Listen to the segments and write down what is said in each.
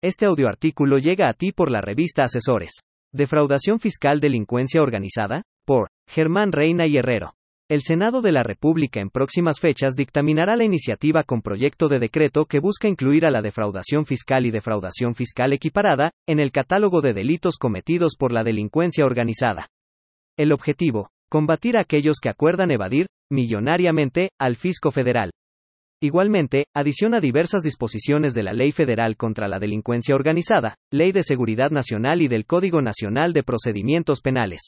Este audioartículo llega a ti por la revista Asesores. Defraudación fiscal delincuencia organizada, por Germán Reina y Herrero. El Senado de la República en próximas fechas dictaminará la iniciativa con proyecto de decreto que busca incluir a la defraudación fiscal y defraudación fiscal equiparada en el catálogo de delitos cometidos por la delincuencia organizada. El objetivo, combatir a aquellos que acuerdan evadir, millonariamente, al fisco federal, Igualmente, adiciona diversas disposiciones de la Ley Federal contra la Delincuencia Organizada, Ley de Seguridad Nacional y del Código Nacional de Procedimientos Penales.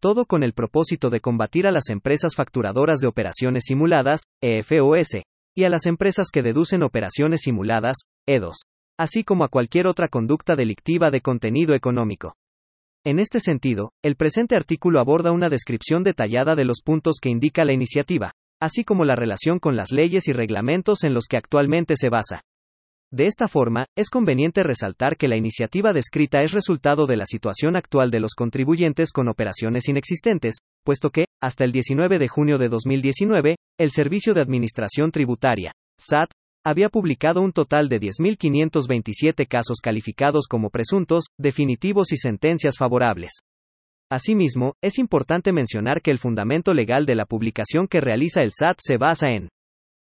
Todo con el propósito de combatir a las empresas facturadoras de operaciones simuladas, EFOS, y a las empresas que deducen operaciones simuladas, EDOS, así como a cualquier otra conducta delictiva de contenido económico. En este sentido, el presente artículo aborda una descripción detallada de los puntos que indica la iniciativa, así como la relación con las leyes y reglamentos en los que actualmente se basa. De esta forma, es conveniente resaltar que la iniciativa descrita es resultado de la situación actual de los contribuyentes con operaciones inexistentes, puesto que, hasta el 19 de junio de 2019, el Servicio de Administración Tributaria, SAT, había publicado un total de 10.527 casos calificados como presuntos, definitivos y sentencias favorables. Asimismo, es importante mencionar que el fundamento legal de la publicación que realiza el SAT se basa en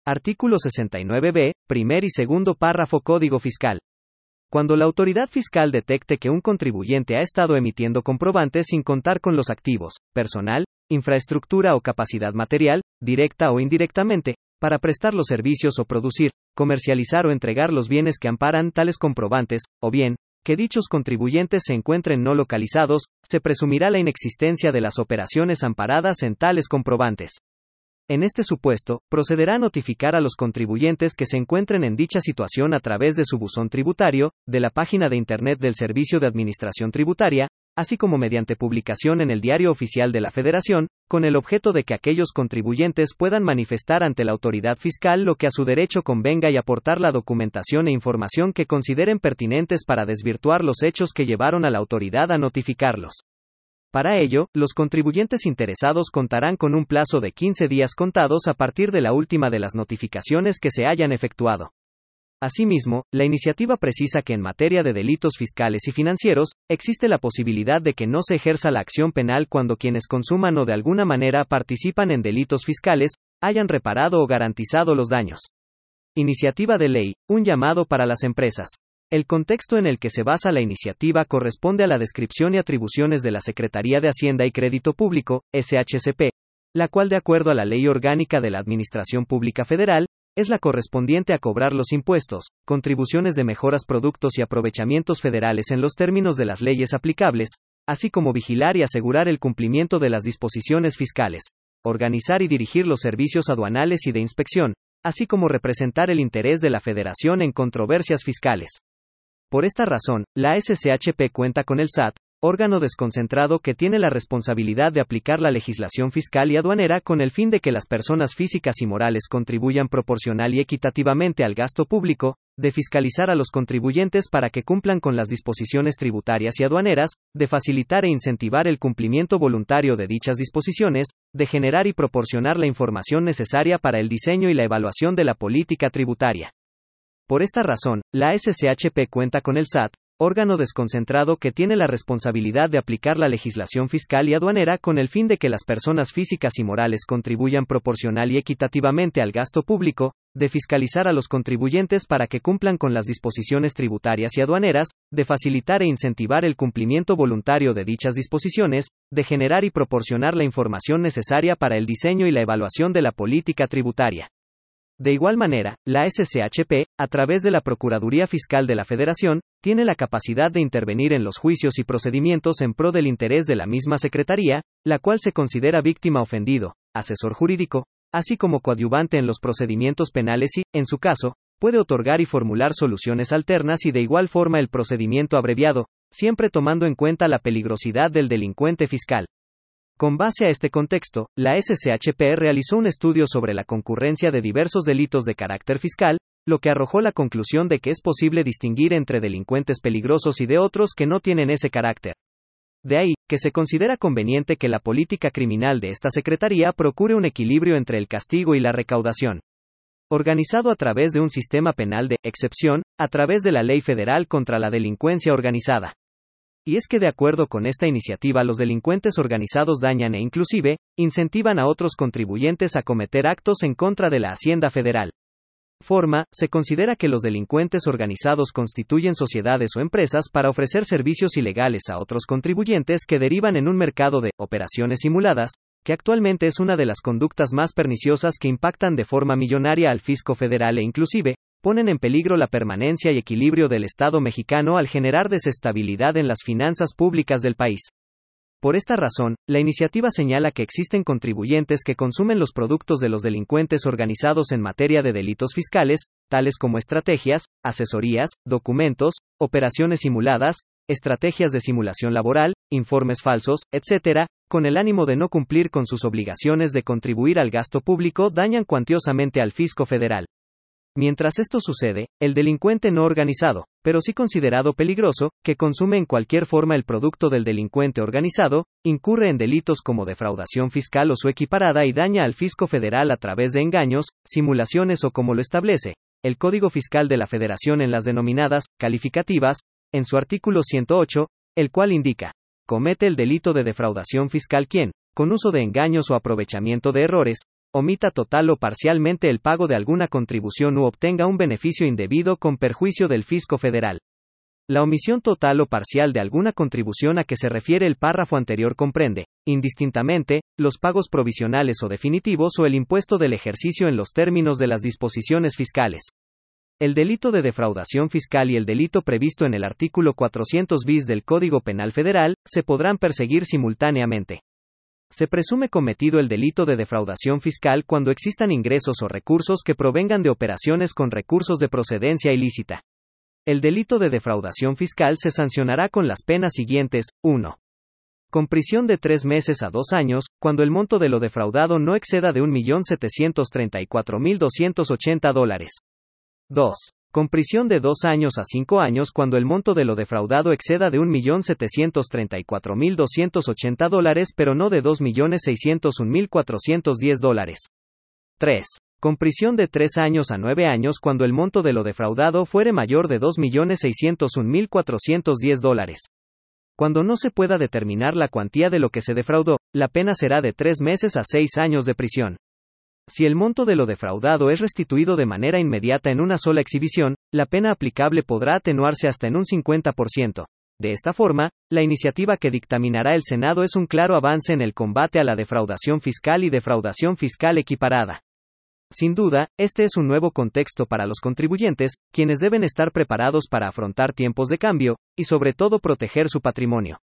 Artículo 69b, primer y segundo párrafo Código Fiscal. Cuando la autoridad fiscal detecte que un contribuyente ha estado emitiendo comprobantes sin contar con los activos, personal, infraestructura o capacidad material, directa o indirectamente, para prestar los servicios o producir, comercializar o entregar los bienes que amparan tales comprobantes, o bien, que dichos contribuyentes se encuentren no localizados, se presumirá la inexistencia de las operaciones amparadas en tales comprobantes. En este supuesto, procederá a notificar a los contribuyentes que se encuentren en dicha situación a través de su buzón tributario, de la página de Internet del Servicio de Administración Tributaria, así como mediante publicación en el Diario Oficial de la Federación, con el objeto de que aquellos contribuyentes puedan manifestar ante la autoridad fiscal lo que a su derecho convenga y aportar la documentación e información que consideren pertinentes para desvirtuar los hechos que llevaron a la autoridad a notificarlos. Para ello, los contribuyentes interesados contarán con un plazo de 15 días contados a partir de la última de las notificaciones que se hayan efectuado. Asimismo, la iniciativa precisa que en materia de delitos fiscales y financieros, existe la posibilidad de que no se ejerza la acción penal cuando quienes consuman o de alguna manera participan en delitos fiscales, hayan reparado o garantizado los daños. Iniciativa de ley, un llamado para las empresas. El contexto en el que se basa la iniciativa corresponde a la descripción y atribuciones de la Secretaría de Hacienda y Crédito Público, SHCP, la cual de acuerdo a la Ley Orgánica de la Administración Pública Federal, es la correspondiente a cobrar los impuestos, contribuciones de mejoras productos y aprovechamientos federales en los términos de las leyes aplicables, así como vigilar y asegurar el cumplimiento de las disposiciones fiscales, organizar y dirigir los servicios aduanales y de inspección, así como representar el interés de la Federación en controversias fiscales. Por esta razón, la SCHP cuenta con el SAT, órgano desconcentrado que tiene la responsabilidad de aplicar la legislación fiscal y aduanera con el fin de que las personas físicas y morales contribuyan proporcional y equitativamente al gasto público, de fiscalizar a los contribuyentes para que cumplan con las disposiciones tributarias y aduaneras, de facilitar e incentivar el cumplimiento voluntario de dichas disposiciones, de generar y proporcionar la información necesaria para el diseño y la evaluación de la política tributaria. Por esta razón, la SCHP cuenta con el SAT, órgano desconcentrado que tiene la responsabilidad de aplicar la legislación fiscal y aduanera con el fin de que las personas físicas y morales contribuyan proporcional y equitativamente al gasto público, de fiscalizar a los contribuyentes para que cumplan con las disposiciones tributarias y aduaneras, de facilitar e incentivar el cumplimiento voluntario de dichas disposiciones, de generar y proporcionar la información necesaria para el diseño y la evaluación de la política tributaria. De igual manera, la SCHP, a través de la Procuraduría Fiscal de la Federación, tiene la capacidad de intervenir en los juicios y procedimientos en pro del interés de la misma Secretaría, la cual se considera víctima ofendido, asesor jurídico, así como coadyuvante en los procedimientos penales y, en su caso, puede otorgar y formular soluciones alternas y de igual forma el procedimiento abreviado, siempre tomando en cuenta la peligrosidad del delincuente fiscal. Con base a este contexto, la SCHP realizó un estudio sobre la concurrencia de diversos delitos de carácter fiscal, lo que arrojó la conclusión de que es posible distinguir entre delincuentes peligrosos y de otros que no tienen ese carácter. De ahí, que se considera conveniente que la política criminal de esta Secretaría procure un equilibrio entre el castigo y la recaudación. organizado a través de un sistema penal de excepción, a través de la Ley Federal contra la Delincuencia Organizada. Y es que de acuerdo con esta iniciativa los delincuentes organizados dañan e inclusive, incentivan a otros contribuyentes a cometer actos en contra de la Hacienda Federal. Forma, se considera que los delincuentes organizados constituyen sociedades o empresas para ofrecer servicios ilegales a otros contribuyentes que derivan en un mercado de operaciones simuladas, que actualmente es una de las conductas más perniciosas que impactan de forma millonaria al fisco federal e inclusive, ponen en peligro la permanencia y equilibrio del Estado mexicano al generar desestabilidad en las finanzas públicas del país. Por esta razón, la iniciativa señala que existen contribuyentes que consumen los productos de los delincuentes organizados en materia de delitos fiscales, tales como estrategias, asesorías, documentos, operaciones simuladas, estrategias de simulación laboral, informes falsos, etc., con el ánimo de no cumplir con sus obligaciones de contribuir al gasto público, dañan cuantiosamente al fisco federal. Mientras esto sucede, el delincuente no organizado, pero sí considerado peligroso, que consume en cualquier forma el producto del delincuente organizado, incurre en delitos como defraudación fiscal o su equiparada y daña al fisco federal a través de engaños, simulaciones o como lo establece el Código Fiscal de la Federación en las denominadas calificativas, en su artículo 108, el cual indica, comete el delito de defraudación fiscal quien, con uso de engaños o aprovechamiento de errores, omita total o parcialmente el pago de alguna contribución u obtenga un beneficio indebido con perjuicio del fisco federal. La omisión total o parcial de alguna contribución a que se refiere el párrafo anterior comprende, indistintamente, los pagos provisionales o definitivos o el impuesto del ejercicio en los términos de las disposiciones fiscales. El delito de defraudación fiscal y el delito previsto en el artículo 400 bis del Código Penal Federal se podrán perseguir simultáneamente. Se presume cometido el delito de defraudación fiscal cuando existan ingresos o recursos que provengan de operaciones con recursos de procedencia ilícita. El delito de defraudación fiscal se sancionará con las penas siguientes. 1. Con prisión de tres meses a dos años, cuando el monto de lo defraudado no exceda de 1.734.280 dólares. 2 con prisión de dos años a cinco años cuando el monto de lo defraudado exceda de 1.734.280 dólares pero no de 2.601.410 dólares. 3. Con prisión de tres años a nueve años cuando el monto de lo defraudado fuere mayor de 2.601.410 dólares. Cuando no se pueda determinar la cuantía de lo que se defraudó, la pena será de tres meses a seis años de prisión. Si el monto de lo defraudado es restituido de manera inmediata en una sola exhibición, la pena aplicable podrá atenuarse hasta en un 50%. De esta forma, la iniciativa que dictaminará el Senado es un claro avance en el combate a la defraudación fiscal y defraudación fiscal equiparada. Sin duda, este es un nuevo contexto para los contribuyentes, quienes deben estar preparados para afrontar tiempos de cambio, y sobre todo proteger su patrimonio.